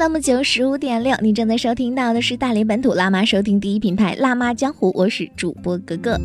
FM 九十五点六，你正在收听到的是大连本土辣妈收听第一品牌辣妈江湖，我是主播格格。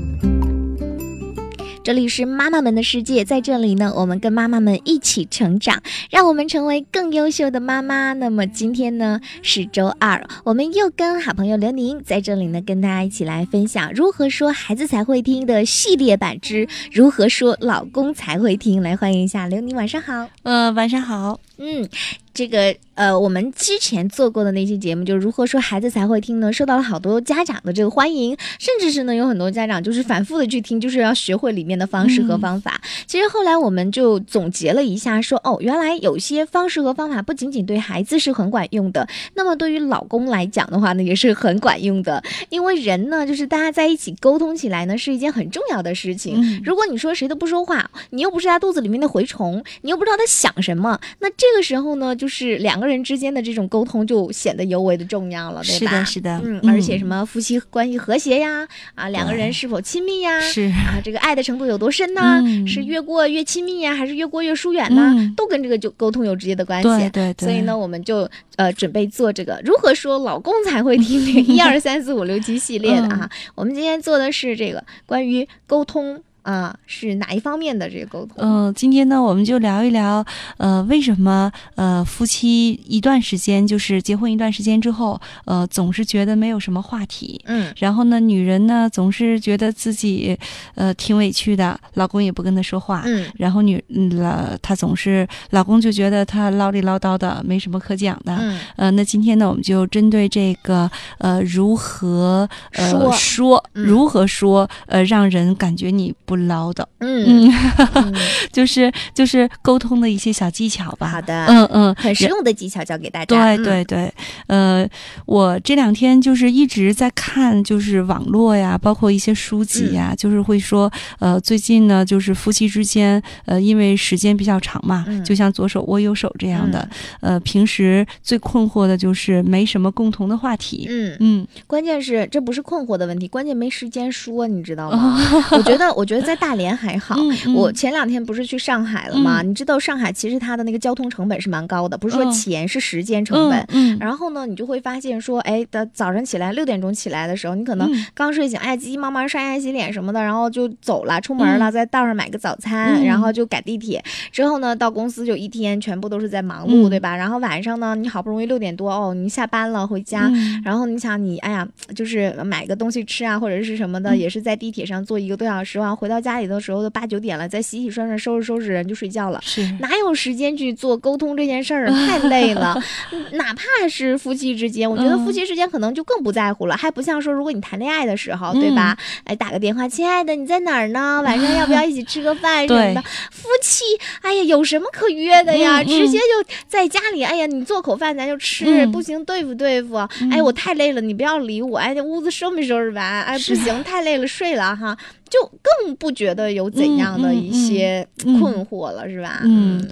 这里是妈妈们的世界，在这里呢，我们跟妈妈们一起成长，让我们成为更优秀的妈妈。那么今天呢是周二，我们又跟好朋友刘宁在这里呢，跟大家一起来分享如何说孩子才会听的系列版之如何说老公才会听。来欢迎一下刘宁，晚上好。呃，晚上好。嗯。这个呃，我们之前做过的那期节目，就是如何说孩子才会听呢？受到了好多家长的这个欢迎，甚至是呢，有很多家长就是反复的去听，就是要学会里面的方式和方法。其实后来我们就总结了一下，说哦，原来有些方式和方法不仅仅对孩子是很管用的，那么对于老公来讲的话呢，也是很管用的。因为人呢，就是大家在一起沟通起来呢，是一件很重要的事情。如果你说谁都不说话，你又不是他肚子里面的蛔虫，你又不知道他想什么，那这个时候呢，就。是两个人之间的这种沟通就显得尤为的重要了，对吧？是的，是的，嗯，而且什么夫妻关系和谐呀，啊，两个人是否亲密呀，是啊，这个爱的程度有多深呢？是越过越亲密呀，还是越过越疏远呢？都跟这个就沟通有直接的关系。对对对。所以呢，我们就呃准备做这个如何说老公才会听这 个 一二三四五六七系列的啊。我们今天做的是这个关于沟通。啊，是哪一方面的这个沟通？嗯，今天呢，我们就聊一聊，呃，为什么呃夫妻一段时间，就是结婚一段时间之后，呃，总是觉得没有什么话题。嗯，然后呢，女人呢总是觉得自己呃挺委屈的，老公也不跟她说话。嗯，然后女老她总是老公就觉得她唠里唠叨的，没什么可讲的。嗯，呃，那今天呢，我们就针对这个呃如何呃说如何说呃让人感觉你不。不唠叨，嗯。嗯，就是就是沟通的一些小技巧吧。好的，嗯嗯，很实用的技巧教给大家。对对对，呃，我这两天就是一直在看，就是网络呀，包括一些书籍呀，就是会说，呃，最近呢，就是夫妻之间，呃，因为时间比较长嘛，就像左手握右手这样的，呃，平时最困惑的就是没什么共同的话题。嗯。嗯，关键是这不是困惑的问题，关键没时间说，你知道吗？我觉得，我觉得。在大连还好，我前两天不是去上海了吗？你知道上海其实它的那个交通成本是蛮高的，不是说钱是时间成本。嗯，然后呢，你就会发现说，哎，的早上起来六点钟起来的时候，你可能刚睡醒，哎，急急忙忙刷牙洗脸什么的，然后就走了，出门了，在道上买个早餐，然后就赶地铁。之后呢，到公司就一天全部都是在忙碌，对吧？然后晚上呢，你好不容易六点多哦，你下班了回家，然后你想你，哎呀，就是买个东西吃啊，或者是什么的，也是在地铁上坐一个多小时，然后回到。到家里的时候都八九点了，再洗洗涮涮、收拾收拾，人就睡觉了。是哪有时间去做沟通这件事儿？太 累了。哪怕是夫妻之间，我觉得夫妻之间可能就更不在乎了，还不像说如果你谈恋爱的时候，对吧？哎，打个电话，亲爱的，你在哪儿呢？晚上要不要一起吃个 饭什么的？夫妻，哎呀，有什么可约的呀？直接就在家里，哎呀，你做口饭咱就吃，不行对付对付。哎，我太累了，你不要理我。哎，这屋子收没收拾完？哎，不行，太累了，睡了哈。就更不觉得有怎样的一些困惑了，是吧？嗯，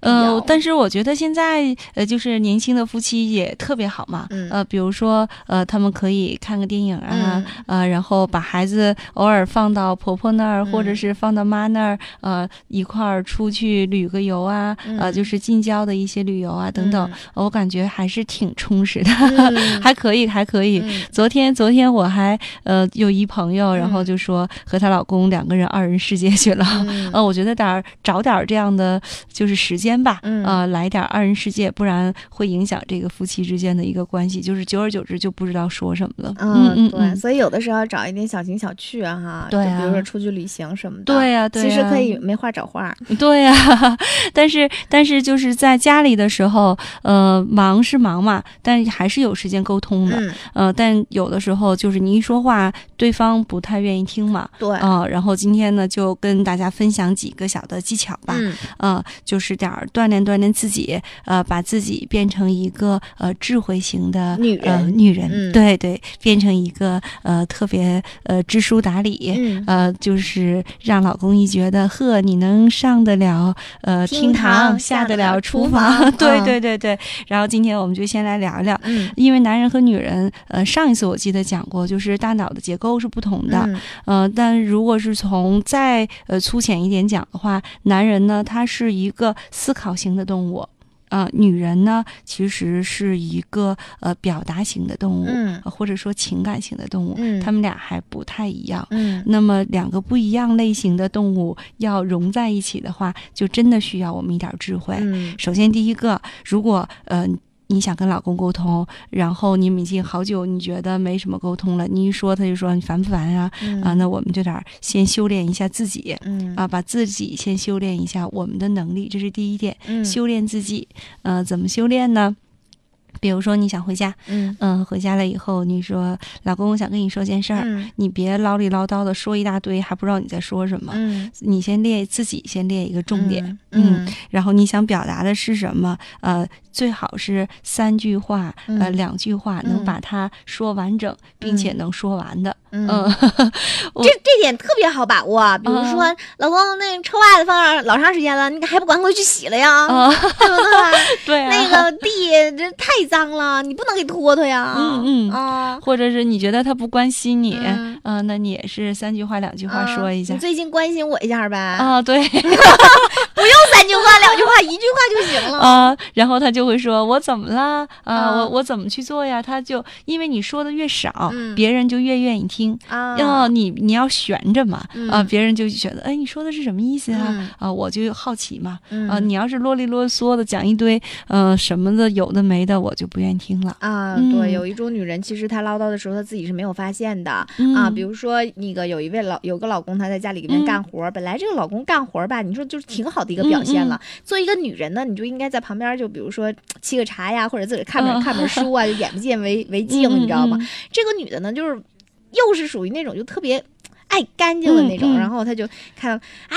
呃，但是我觉得现在呃，就是年轻的夫妻也特别好嘛。呃，比如说呃，他们可以看个电影啊，呃，然后把孩子偶尔放到婆婆那儿，或者是放到妈那儿，呃，一块儿出去旅个游啊，呃，就是近郊的一些旅游啊等等。我感觉还是挺充实的，还可以，还可以。昨天昨天我还呃有一朋友，然后就说。和她老公两个人二人世界去了，呃，我觉得点儿找点儿这样的就是时间吧，呃，来点二人世界，不然会影响这个夫妻之间的一个关系，就是久而久之就不知道说什么了。嗯嗯，对，所以有的时候找一点小情小趣哈，对，比如说出去旅行什么的，对呀，对其实可以没话找话。对呀，但是但是就是在家里的时候，呃，忙是忙嘛，但还是有时间沟通的，呃，但有的时候就是你一说话，对方不太愿意听嘛。对啊，然后今天呢，就跟大家分享几个小的技巧吧。嗯，呃，就是点儿锻炼锻炼自己，呃，把自己变成一个呃智慧型的女人，女人，对对，变成一个呃特别呃知书达理，呃，就是让老公一觉得呵，你能上得了呃厅堂，下得了厨房，对对对对。然后今天我们就先来聊一聊，嗯，因为男人和女人，呃，上一次我记得讲过，就是大脑的结构是不同的，呃，但如果是从再呃粗浅一点讲的话，男人呢，他是一个思考型的动物。啊，女人呢其实是一个呃表达型的动物，嗯，或者说情感型的动物，嗯，他们俩还不太一样，嗯，那么两个不一样类型的动物要融在一起的话，就真的需要我们一点智慧。嗯，首先第一个，如果呃。你想跟老公沟通，然后你们已经好久，你觉得没什么沟通了。你一说，他就说你烦不烦啊？啊，那我们就得先修炼一下自己，啊，把自己先修炼一下我们的能力，这是第一点。修炼自己，呃，怎么修炼呢？比如说你想回家，嗯嗯，回家了以后，你说老公，我想跟你说件事儿，你别唠里唠叨的说一大堆，还不知道你在说什么。嗯，你先列自己先列一个重点，嗯，然后你想表达的是什么？呃。最好是三句话，呃，两句话能把它说完整，并且能说完的。嗯，这这点特别好把握。比如说，老公，那臭袜子放老长时间了，你还不赶快去洗了呀？对不对？对。那个地这太脏了，你不能给拖拖呀。嗯嗯啊。或者是你觉得他不关心你，嗯，那你也是三句话两句话说一下。你最近关心我一下呗。啊，对。不用三句话两句话，一句话就行了。啊，然后他就。会说，我怎么了？啊，我我怎么去做呀？他就因为你说的越少，别人就越愿意听啊。要你你要悬着嘛啊，别人就觉得哎，你说的是什么意思啊？啊，我就好奇嘛啊。你要是啰里啰嗦的讲一堆呃什么的有的没的，我就不愿意听了啊。对，有一种女人，其实她唠叨的时候，她自己是没有发现的啊。比如说那个有一位老有个老公，他在家里面干活，本来这个老公干活吧，你说就是挺好的一个表现了。作为一个女人呢，你就应该在旁边，就比如说。沏个茶呀，或者自己看本看本书啊，就眼不见为为净，你知道吗？这个女的呢，就是又是属于那种就特别。爱干净的那种，然后他就看，哎，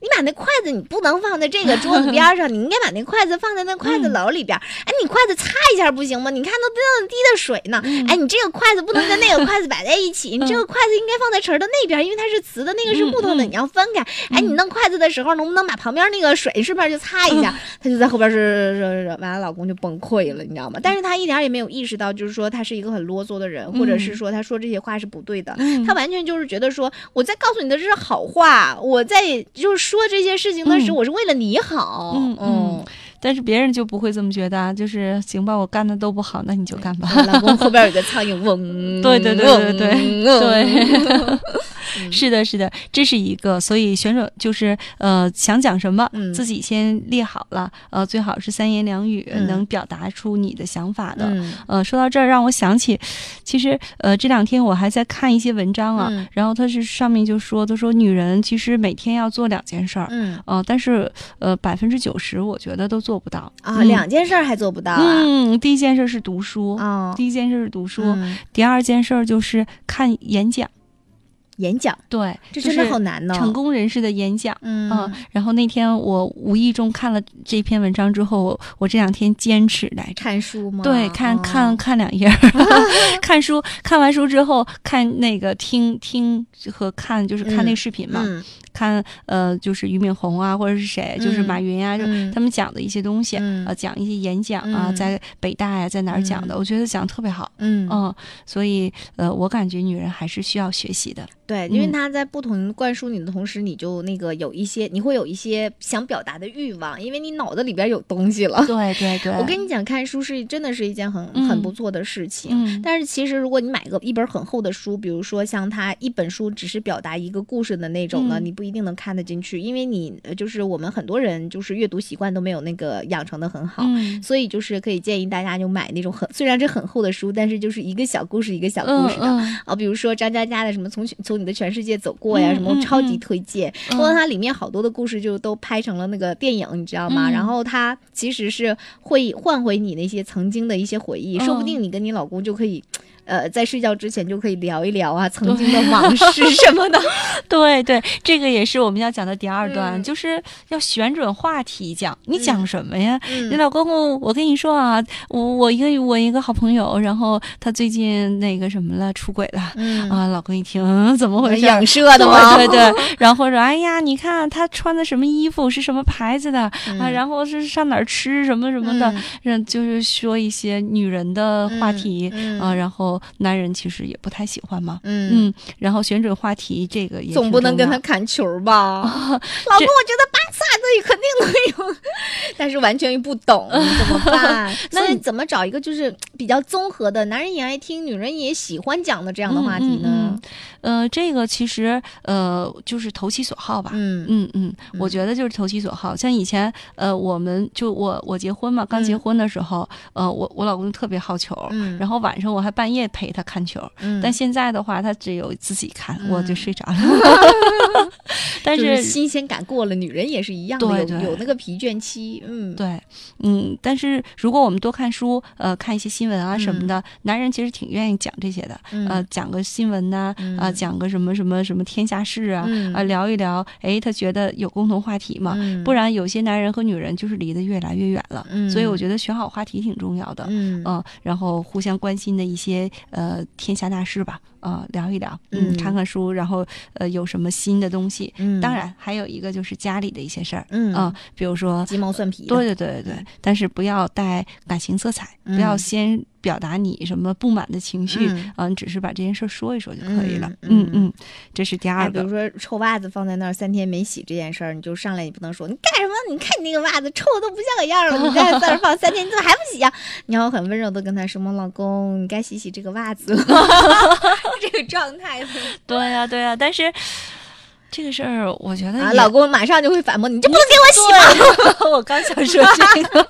你把那筷子你不能放在这个桌子边上，你应该把那筷子放在那筷子篓里边。哎，你筷子擦一下不行吗？你看都滴的水呢。哎，你这个筷子不能跟那个筷子摆在一起，你这个筷子应该放在匙的那边，因为它是瓷的，那个是木头的，你要分开。哎，你弄筷子的时候能不能把旁边那个水顺便就擦一下？他就在后边是是是，完了老公就崩溃了，你知道吗？但是他一点也没有意识到，就是说他是一个很啰嗦的人，或者是说他说这些话是不对的。他完全就是觉得说。我在告诉你的这是好话，我在就是说这些事情的时候，我是为了你好。嗯。嗯，但是别人就不会这么觉得，啊就是行吧，我干的都不好，那你就干吧。老公后边有个苍蝇嗡，对对对对对对。是的，是的，这是一个，所以选手就是呃，想讲什么，自己先列好了，呃，最好是三言两语能表达出你的想法的。呃，说到这儿，让我想起，其实呃，这两天我还在看一些文章啊，然后他是上面就说，他说女人其实每天要做两件事儿，嗯，呃，但是呃，百分之九十我觉得都做不到。啊，两件事还做不到啊。嗯，第一件事是读书。啊，第一件事是读书，第二件事就是看演讲。演讲。对，这真的好难呢。成功人士的演讲，嗯，然后那天我无意中看了这篇文章之后，我这两天坚持来看书吗？对，看看看两页，看书，看完书之后看那个听听和看，就是看那视频嘛。看，呃，就是俞敏洪啊，或者是谁，就是马云啊，就他们讲的一些东西，呃，讲一些演讲啊，在北大呀，在哪儿讲的，我觉得讲的特别好，嗯。嗯，所以，呃，我感觉女人还是需要学习的。对，因为他在不同灌输你的同时，你就那个有一些，你会有一些想表达的欲望，因为你脑子里边有东西了。对对对，我跟你讲，看书是真的是一件很很不错的事情。嗯。但是其实，如果你买个一本很厚的书，比如说像他一本书只是表达一个故事的那种呢，你不一定能看得进去，因为你就是我们很多人就是阅读习惯都没有那个养成的很好，所以就是可以建议大家就买那种很虽然这很厚的书，但是就是一个小故事一个小故事的啊，比如说张嘉佳的什么从从。你的全世界走过呀，什么超级推荐。包括它里面好多的故事就都拍成了那个电影，你知道吗？然后它其实是会唤回你那些曾经的一些回忆，说不定你跟你老公就可以。呃，在睡觉之前就可以聊一聊啊，曾经的往事什么的。对 对，这个也是我们要讲的第二段，就是要选准话题讲。你讲什么呀？你老公公，我跟你说啊，我我一个我一个好朋友，然后他最近那个什么了，出轨了。啊，老公一听怎么回事？影射的吗？对对。然后说，哎呀，你看他穿的什么衣服，是什么牌子的啊？然后是上哪儿吃什么什么的，让就是说一些女人的话题啊，然后。男人其实也不太喜欢嘛，嗯。嗯，然后选准话题，这个也总不能跟他砍球吧？老公，我觉得巴萨队肯定能有，但是完全又不懂 怎么办？那怎么找一个就是比较综合的，男人也爱听，女人也喜欢讲的这样的话题呢？呃，这个其实呃就是投其所好吧。嗯嗯嗯，我觉得就是投其所好。像以前呃，我们就我我结婚嘛，刚结婚的时候，呃，我我老公特别好球，然后晚上我还半夜陪他看球。但现在的话，他只有自己看，我就睡着了。但是新鲜感过了，女人也是一样的，有有那个疲倦期。嗯，对，嗯，但是如果我们多看书，呃，看一些新闻啊什么的，男人其实挺愿意讲这些的。呃，讲个新闻呐，啊，讲个什么什么什么天下事啊，啊，聊一聊，哎，他觉得有共同话题嘛。不然有些男人和女人就是离得越来越远了。所以我觉得选好话题挺重要的。嗯，然后互相关心的一些呃天下大事吧。啊，聊一聊，嗯，看看书，然后呃，有什么新的东西？嗯，当然还有一个就是家里的一些事儿，嗯啊，比如说鸡毛蒜皮，对对对对对，但是不要带感情色彩，不要先。表达你什么不满的情绪，嗯，只是把这件事说一说就可以了。嗯嗯，这是第二个。比如说臭袜子放在那儿三天没洗这件事儿，你就上来你不能说你干什么？你看你那个袜子臭的都不像个样了，你在那儿放三天，你怎么还不洗呀？你要很温柔的跟他说：“嘛，老公，你该洗洗这个袜子了。”这个状态。对呀对呀，但是。这个事儿，我觉得老公马上就会反驳你，就不能给我洗吗？我刚想说这个，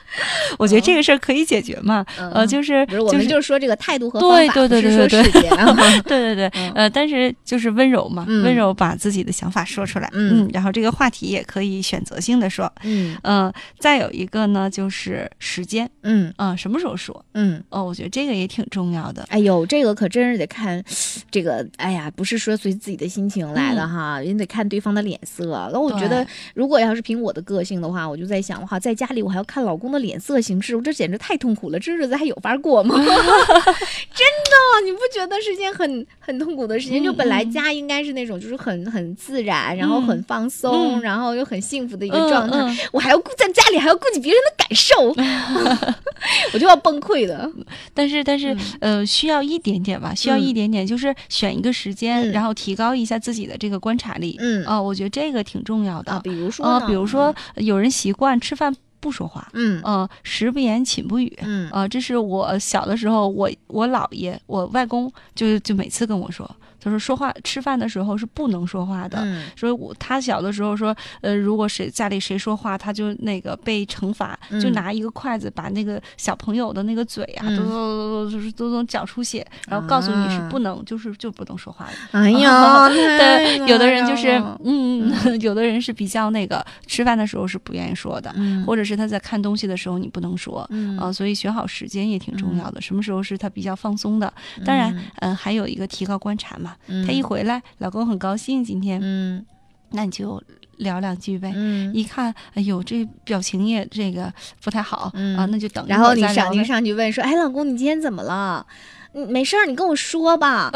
我觉得这个事儿可以解决嘛。呃，就是我们就是说这个态度和方法，对对对对对，对对对，呃，但是就是温柔嘛，温柔把自己的想法说出来，嗯，然后这个话题也可以选择性的说，嗯嗯，再有一个呢，就是时间，嗯嗯，什么时候说，嗯哦，我觉得这个也挺重要的。哎呦，这个可真是得看这个，哎呀，不是说随自己的心情来的哈。啊，人得看对方的脸色。那我觉得，如果要是凭我的个性的话，我就在想，哈，在家里我还要看老公的脸色行事，我这简直太痛苦了。这日子还有法过吗？真的，你不觉得是件很很痛苦的事情？就本来家应该是那种就是很很自然，然后很放松，然后又很幸福的一个状态，我还要顾在家里还要顾及别人的感受，我就要崩溃了。但是，但是，呃，需要一点点吧，需要一点点，就是选一个时间，然后提高一下自己的这个。观察力，嗯啊，我觉得这个挺重要的。比如说，比如说，有人习惯吃饭不说话，嗯呃，食不言，寝不语，嗯啊，这是我小的时候，我我姥爷，我外公就就每次跟我说。他说：“说话吃饭的时候是不能说话的。所以，我他小的时候说，呃，如果谁家里谁说话，他就那个被惩罚，就拿一个筷子把那个小朋友的那个嘴啊，都都都都都搅出血，然后告诉你是不能，就是就不能说话的。哎呀，对，有的人就是，嗯，有的人是比较那个，吃饭的时候是不愿意说的，或者是他在看东西的时候你不能说，啊，所以选好时间也挺重要的。什么时候是他比较放松的？当然，嗯，还有一个提高观察嘛。”他一回来，老公很高兴，今天，嗯，那你就聊两句呗。嗯，一看，哎呦，这表情也这个不太好啊，那就等。然后你上你上去问说，哎，老公，你今天怎么了？没事儿，你跟我说吧，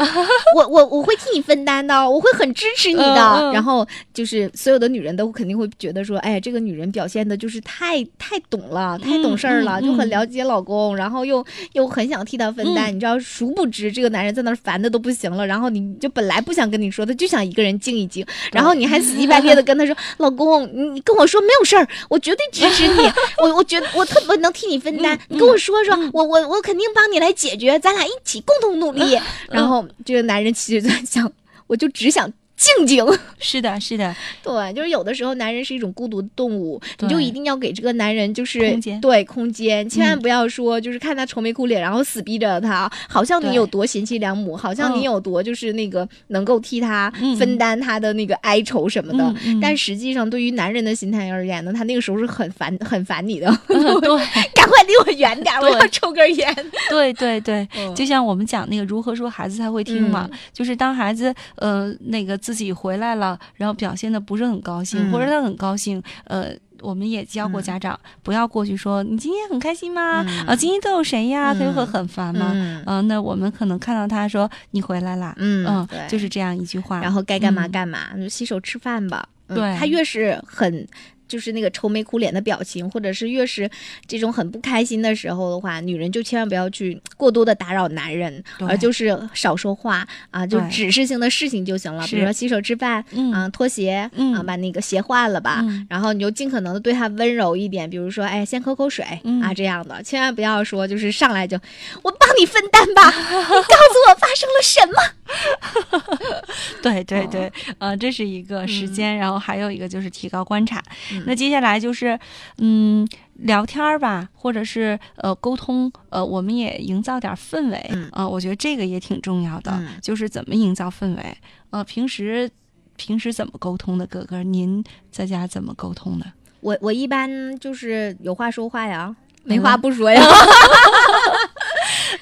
我我我会替你分担的，我会很支持你的。然后就是所有的女人都肯定会觉得说，哎，这个女人表现的就是太太懂了，太懂事儿了，就很了解老公，然后又又很想替他分担。你知道，殊不知这个男人在那儿烦的都不行了。然后你就本来不想跟你说，他就想一个人静一静。然后你还死乞白赖的跟他说，老公，你你跟我说没有事儿，我绝对支持你，我我觉得我特别能替你分担。你跟我说说，我我我肯定帮你来解决，咱俩一起。共同努力，然后这个男人其实在想，我就只想。静静。是的，是的，对，就是有的时候男人是一种孤独的动物，你就一定要给这个男人就是空间，对空间，千万不要说就是看他愁眉苦脸，然后死逼着他，好像你有多贤妻良母，好像你有多就是那个能够替他分担他的那个哀愁什么的，但实际上对于男人的心态而言呢，他那个时候是很烦很烦你的，对，赶快离我远点，我要抽根烟。对对对，就像我们讲那个如何说孩子才会听嘛，就是当孩子呃那个自自己回来了，然后表现的不是很高兴，或者他很高兴，呃，我们也教过家长，不要过去说你今天很开心吗？啊，今天都有谁呀？他就会很烦嘛。嗯，那我们可能看到他说你回来啦，嗯嗯，就是这样一句话，然后该干嘛干嘛，就洗手吃饭吧。对他越是很。就是那个愁眉苦脸的表情，或者是越是这种很不开心的时候的话，女人就千万不要去过多的打扰男人，而就是少说话啊，就指示性的事情就行了，比如说洗手吃饭，啊，脱鞋，啊，把那个鞋换了吧，然后你就尽可能的对他温柔一点，比如说，哎，先喝口水啊，这样的，千万不要说就是上来就我帮你分担吧，你告诉我发生了什么？对对对，呃，这是一个时间，然后还有一个就是提高观察。那接下来就是，嗯，聊天儿吧，或者是呃沟通，呃，我们也营造点氛围啊。我觉得这个也挺重要的，就是怎么营造氛围。呃，平时平时怎么沟通的？哥哥，您在家怎么沟通的？我我一般就是有话说话呀，没话不说呀。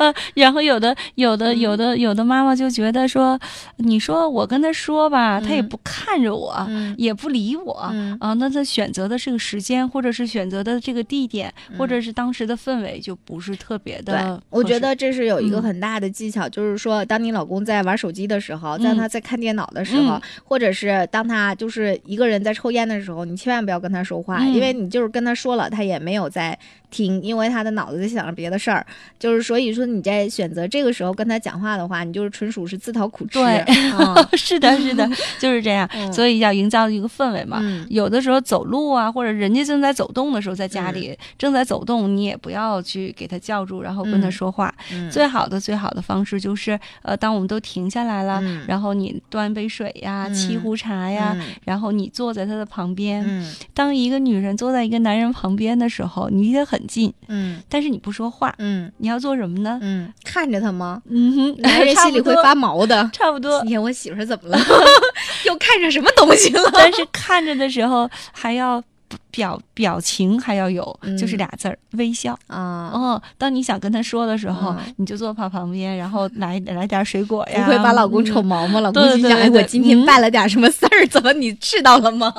嗯，然后有的有的有的有的妈妈就觉得说，你说我跟他说吧，他也不看着我，也不理我啊，那他选择的这个时间，或者是选择的这个地点，或者是当时的氛围，就不是特别的。我觉得这是有一个很大的技巧，就是说，当你老公在玩手机的时候，在他在看电脑的时候，或者是当他就是一个人在抽烟的时候，你千万不要跟他说话，因为你就是跟他说了，他也没有在听，因为他的脑子在想着别的事儿，就是所以说。你在选择这个时候跟他讲话的话，你就是纯属是自讨苦吃。对，是的，是的，就是这样。所以要营造一个氛围嘛。有的时候走路啊，或者人家正在走动的时候，在家里正在走动，你也不要去给他叫住，然后跟他说话。最好的、最好的方式就是，呃，当我们都停下来了，然后你端杯水呀，沏壶茶呀，然后你坐在他的旁边。当一个女人坐在一个男人旁边的时候，你离得很近，嗯，但是你不说话，嗯，你要做什么呢？嗯，看着他吗？嗯哼，男人心里会发毛的。差不多。今天我媳妇怎么了？又看着什么东西了？但是看着的时候还要表表情还要有，就是俩字儿微笑啊。哦，当你想跟他说的时候，你就坐他旁边，然后来 来点水果呀。不会把老公瞅毛毛？老公心想：哎，我今天办了点什么事儿？怎么你知道了吗？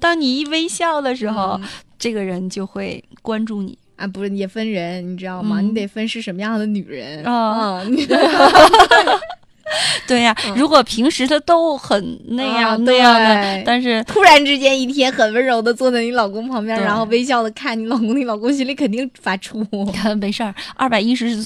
当你一微笑的时候，这个人就会关注你。啊，不是也分人，你知道吗？你得分是什么样的女人啊。对呀，如果平时他都很那样那样的，但是突然之间一天很温柔的坐在你老公旁边，然后微笑的看你老公，你老公心里肯定发怵。没事儿，二百一十。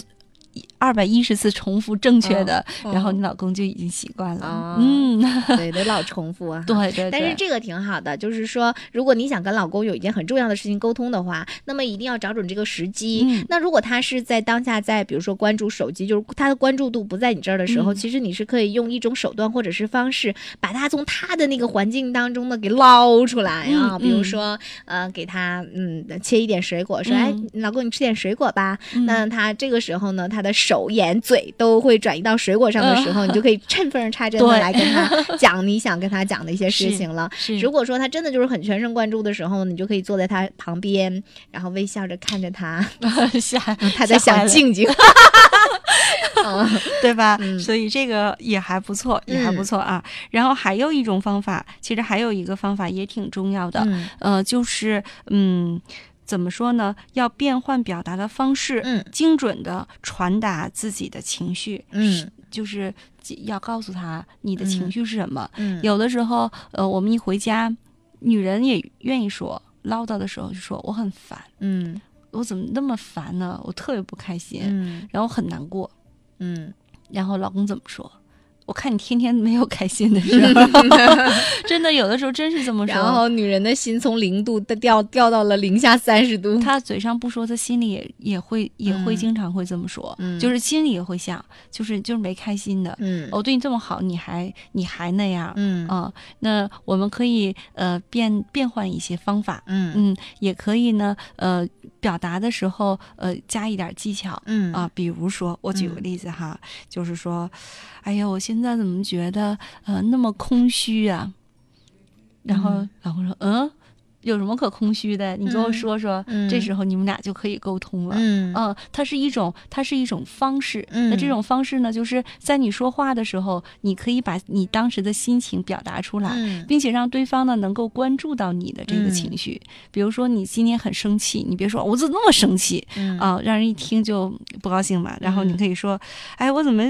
二百一十次重复正确的，然后你老公就已经习惯了。嗯，对，得老重复啊。对对。但是这个挺好的，就是说，如果你想跟老公有一件很重要的事情沟通的话，那么一定要找准这个时机。那如果他是在当下在，比如说关注手机，就是他的关注度不在你这儿的时候，其实你是可以用一种手段或者是方式，把他从他的那个环境当中呢给捞出来啊。比如说，呃，给他嗯切一点水果，说，哎，老公你吃点水果吧。那他这个时候呢，他的。手眼嘴都会转移到水果上的时候，你就可以趁风插针的来跟他 讲你想跟他讲的一些事情了。如果说他真的就是很全神贯注的时候，你就可以坐在他旁边，然后微笑着看着他，他在想静静，对吧？所以这个也还不错，也还不错啊。然后还有一种方法，其实还有一个方法也挺重要的，呃，就是嗯。怎么说呢？要变换表达的方式，嗯，精准的传达自己的情绪，嗯，就是要告诉他你的情绪是什么。嗯，有的时候，呃，我们一回家，女人也愿意说唠叨的时候就说我很烦，嗯，我怎么那么烦呢？我特别不开心，嗯，然后很难过，嗯，然后老公怎么说？我看你天天没有开心的时候，真的有的时候真是这么说。然后女人的心从零度掉掉到了零下三十度。她嘴上不说，她心里也也会也会经常会这么说，就是心里也会想，就是就是没开心的。嗯，我对你这么好，你还你还那样。嗯啊，那我们可以呃变变换一些方法。嗯嗯，也可以呢呃表达的时候呃加一点技巧。嗯啊，比如说我举个例子哈，就是说。哎呀，我现在怎么觉得呃那么空虚啊？然后老公说：“嗯，有什么可空虚的？你跟我说说，这时候你们俩就可以沟通了。嗯，它是一种，它是一种方式。那这种方式呢，就是在你说话的时候，你可以把你当时的心情表达出来，并且让对方呢能够关注到你的这个情绪。比如说，你今天很生气，你别说我怎么那么生气啊，让人一听就不高兴嘛。然后你可以说，哎，我怎么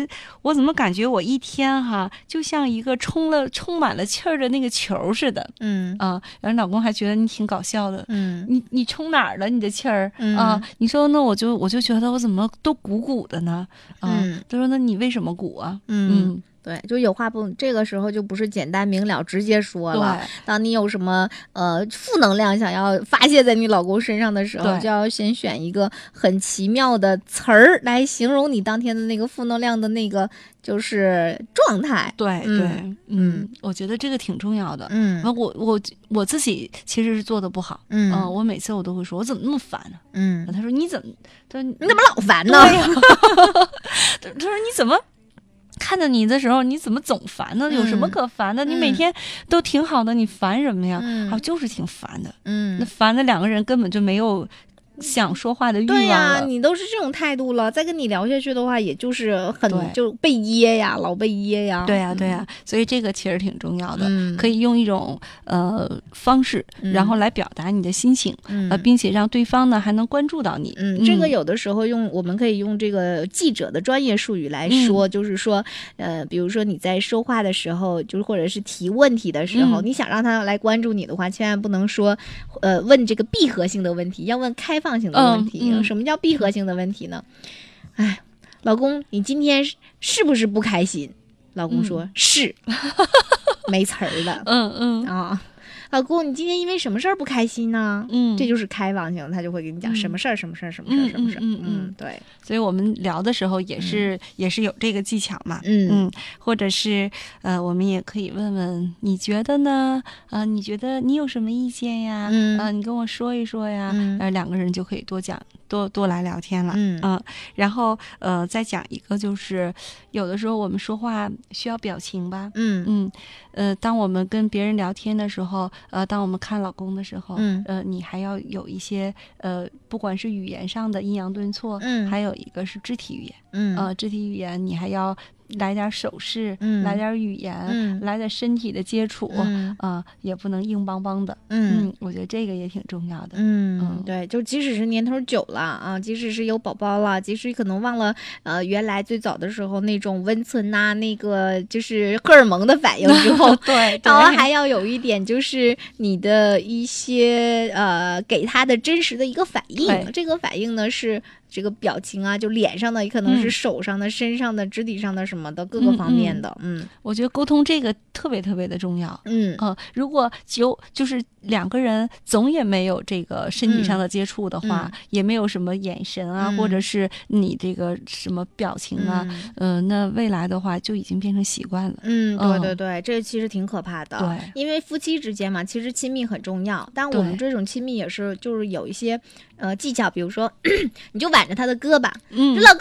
我怎么感觉我一天哈，就像一个充了充满了气儿的那个球似的。嗯啊，然后老公还觉得你。挺搞笑的，嗯，你你充哪儿了？你的气儿啊？你说那我就我就觉得我怎么都鼓鼓的呢？啊，他说那你为什么鼓啊？嗯。对，就有话不，这个时候就不是简单明了直接说了。当你有什么呃负能量想要发泄在你老公身上的时候，就要先选一个很奇妙的词儿来形容你当天的那个负能量的那个就是状态。对对，嗯，我觉得这个挺重要的。嗯，我我我自己其实是做的不好。嗯，我每次我都会说，我怎么那么烦呢？嗯，他说你怎么，他说你怎么老烦呢？他说你怎么？看着你的时候，你怎么总烦呢？有什么可烦的？你每天都挺好的，你烦什么呀？啊，就是挺烦的。嗯，那烦的两个人根本就没有。想说话的欲望对呀，你都是这种态度了，再跟你聊下去的话，也就是很就被噎呀，老被噎呀。对呀，对呀，所以这个其实挺重要的，可以用一种呃方式，然后来表达你的心情，呃，并且让对方呢还能关注到你。嗯，这个有的时候用我们可以用这个记者的专业术语来说，就是说，呃，比如说你在说话的时候，就是或者是提问题的时候，你想让他来关注你的话，千万不能说，呃，问这个闭合性的问题，要问开放。性的问题，什么叫闭合性的问题呢？哎，老公，你今天是不是不开心？老公说是，没词儿了。嗯嗯啊。老公，你今天因为什么事儿不开心呢？嗯，这就是开放性，他就会给你讲什么事儿，什么事儿，什么事儿，什么事儿。嗯嗯，对。所以我们聊的时候也是也是有这个技巧嘛。嗯嗯，或者是呃，我们也可以问问你觉得呢？啊，你觉得你有什么意见呀？嗯啊，你跟我说一说呀。呃，两个人就可以多讲多多来聊天了。嗯啊，然后呃，再讲一个就是，有的时候我们说话需要表情吧。嗯嗯呃，当我们跟别人聊天的时候。呃，当我们看老公的时候，嗯，呃，你还要有一些呃，不管是语言上的抑扬顿挫，嗯，还有一个是肢体语言，嗯，呃，肢体语言你还要。来点手势，来点语言，来点身体的接触，啊，也不能硬邦邦的。嗯，我觉得这个也挺重要的。嗯，对，就即使是年头久了啊，即使是有宝宝了，即使可能忘了呃原来最早的时候那种温存呐，那个就是荷尔蒙的反应之后，对，然后还要有一点就是你的一些呃给他的真实的一个反应，这个反应呢是。这个表情啊，就脸上的，也可能是手上的、身上的、肢体上的什么的各个方面的。嗯，我觉得沟通这个特别特别的重要。嗯嗯，如果就就是两个人总也没有这个身体上的接触的话，也没有什么眼神啊，或者是你这个什么表情啊，嗯，那未来的话就已经变成习惯了。嗯，对对对，这其实挺可怕的。对，因为夫妻之间嘛，其实亲密很重要，但我们这种亲密也是就是有一些。呃，技巧，比如说，你就挽着他的胳膊，嗯，说老公，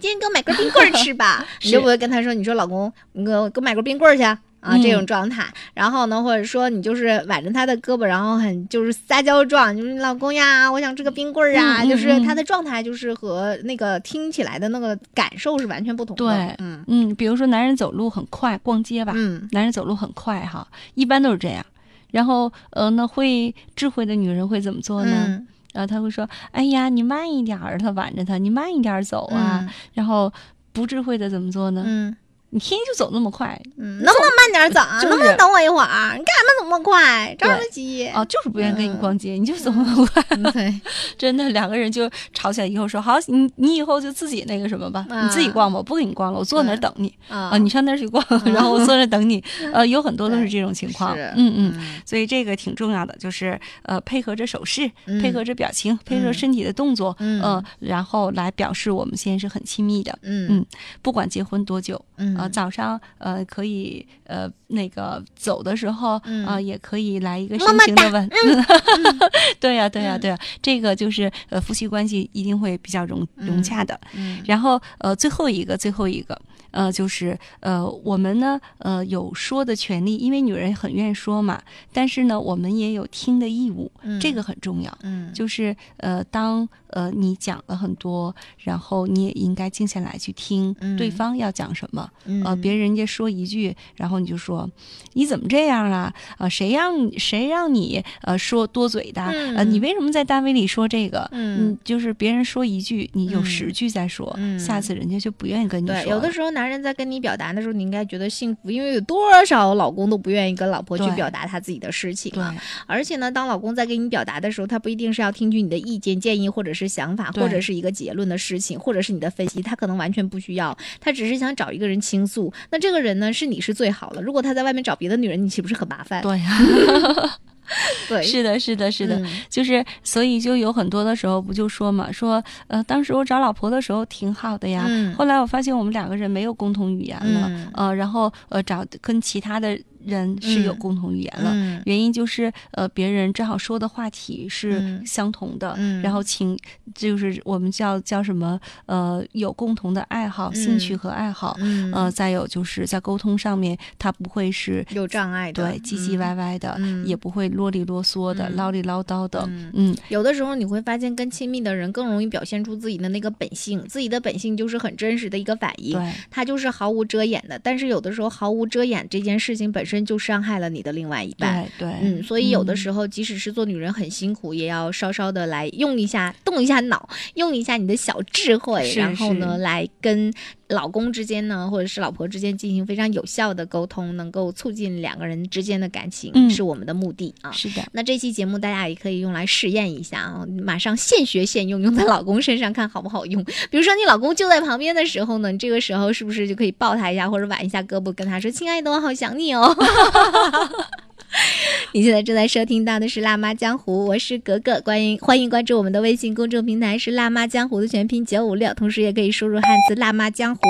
今天给我买根冰棍吃吧。你就不会跟他说，你说老公，你给我给我买根冰棍去啊，这种状态。然后呢，或者说你就是挽着他的胳膊，然后很就是撒娇状，就是老公呀，我想吃个冰棍儿啊，就是他的状态就是和那个听起来的那个感受是完全不同的。对，嗯嗯，比如说男人走路很快，逛街吧，嗯，男人走路很快哈，一般都是这样。然后呃，那会智慧的女人会怎么做呢？然后他会说：“哎呀，你慢一点儿，他挽着他，你慢一点走啊。”然后不智慧的怎么做呢？嗯。你天天就走那么快，嗯，能不能慢点走？能不能等我一会儿？你干什么走那么快？着什么急？哦，就是不愿意跟你逛街，你就走那么快。对，真的两个人就吵起来以后说好，你你以后就自己那个什么吧，你自己逛吧，我不跟你逛了，我坐那儿等你啊，你上那儿去逛，然后我坐那儿等你。呃，有很多都是这种情况，嗯嗯，所以这个挺重要的，就是呃配合着手势，配合着表情，配合身体的动作，嗯，然后来表示我们现在是很亲密的，嗯嗯，不管结婚多久，嗯。啊，早上呃可以呃那个走的时候啊，也可以来一个深情的吻。对呀，对呀，对呀，这个就是呃夫妻关系一定会比较融融洽的。然后呃最后一个最后一个呃，就是呃，我们呢，呃，有说的权利，因为女人很愿意说嘛。但是呢，我们也有听的义务，这个很重要。嗯，就是呃，当呃你讲了很多，然后你也应该静下来去听对方要讲什么。呃，别人家说一句，然后你就说你怎么这样啊？啊，谁让谁让你呃说多嘴的？呃，你为什么在单位里说这个？嗯，就是别人说一句，你有十句再说，下次人家就不愿意跟你说。对，有的时候男人在跟你表达的时候，你应该觉得幸福，因为有多少老公都不愿意跟老婆去表达他自己的事情。对，而且呢，当老公在给你表达的时候，他不一定是要听取你的意见、建议，或者是想法，或者是一个结论的事情，或者是你的分析，他可能完全不需要，他只是想找一个人倾诉。那这个人呢，是你是最好了。如果他在外面找别的女人，你岂不是很麻烦？对呀。对，是的，是的，是的，就是所以就有很多的时候不就说嘛，说呃，当时我找老婆的时候挺好的呀，后来我发现我们两个人没有共同语言了，呃，然后呃找跟其他的。人是有共同语言了，原因就是呃，别人正好说的话题是相同的，然后情就是我们叫叫什么呃，有共同的爱好、兴趣和爱好，呃，再有就是在沟通上面，他不会是有障碍的，对，唧唧歪歪的，也不会啰里啰嗦的、唠里唠叨的，嗯，有的时候你会发现，跟亲密的人更容易表现出自己的那个本性，自己的本性就是很真实的一个反应，对，他就是毫无遮掩的，但是有的时候毫无遮掩这件事情本身。就伤害了你的另外一半，对，嗯，所以有的时候，即使是做女人很辛苦，也要稍稍的来用一下，动一下脑，用一下你的小智慧，然后呢，来跟。老公之间呢，或者是老婆之间进行非常有效的沟通，能够促进两个人之间的感情，是我们的目的啊。是的。那这期节目大家也可以用来试验一下啊，马上现学现用，用在老公身上看好不好用。比如说你老公就在旁边的时候呢，你这个时候是不是就可以抱他一下，或者挽一下胳膊，跟他说：“亲爱的，我好想你哦。” 你现在正在收听到的是《辣妈江湖》，我是格格，欢迎欢迎关注我们的微信公众平台是“辣妈江湖”的全拼九五六，同时也可以输入汉字“辣妈江湖”，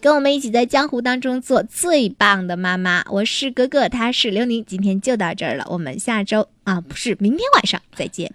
跟我们一起在江湖当中做最棒的妈妈。我是格格，他是刘宁，今天就到这儿了，我们下周啊，不是明天晚上再见。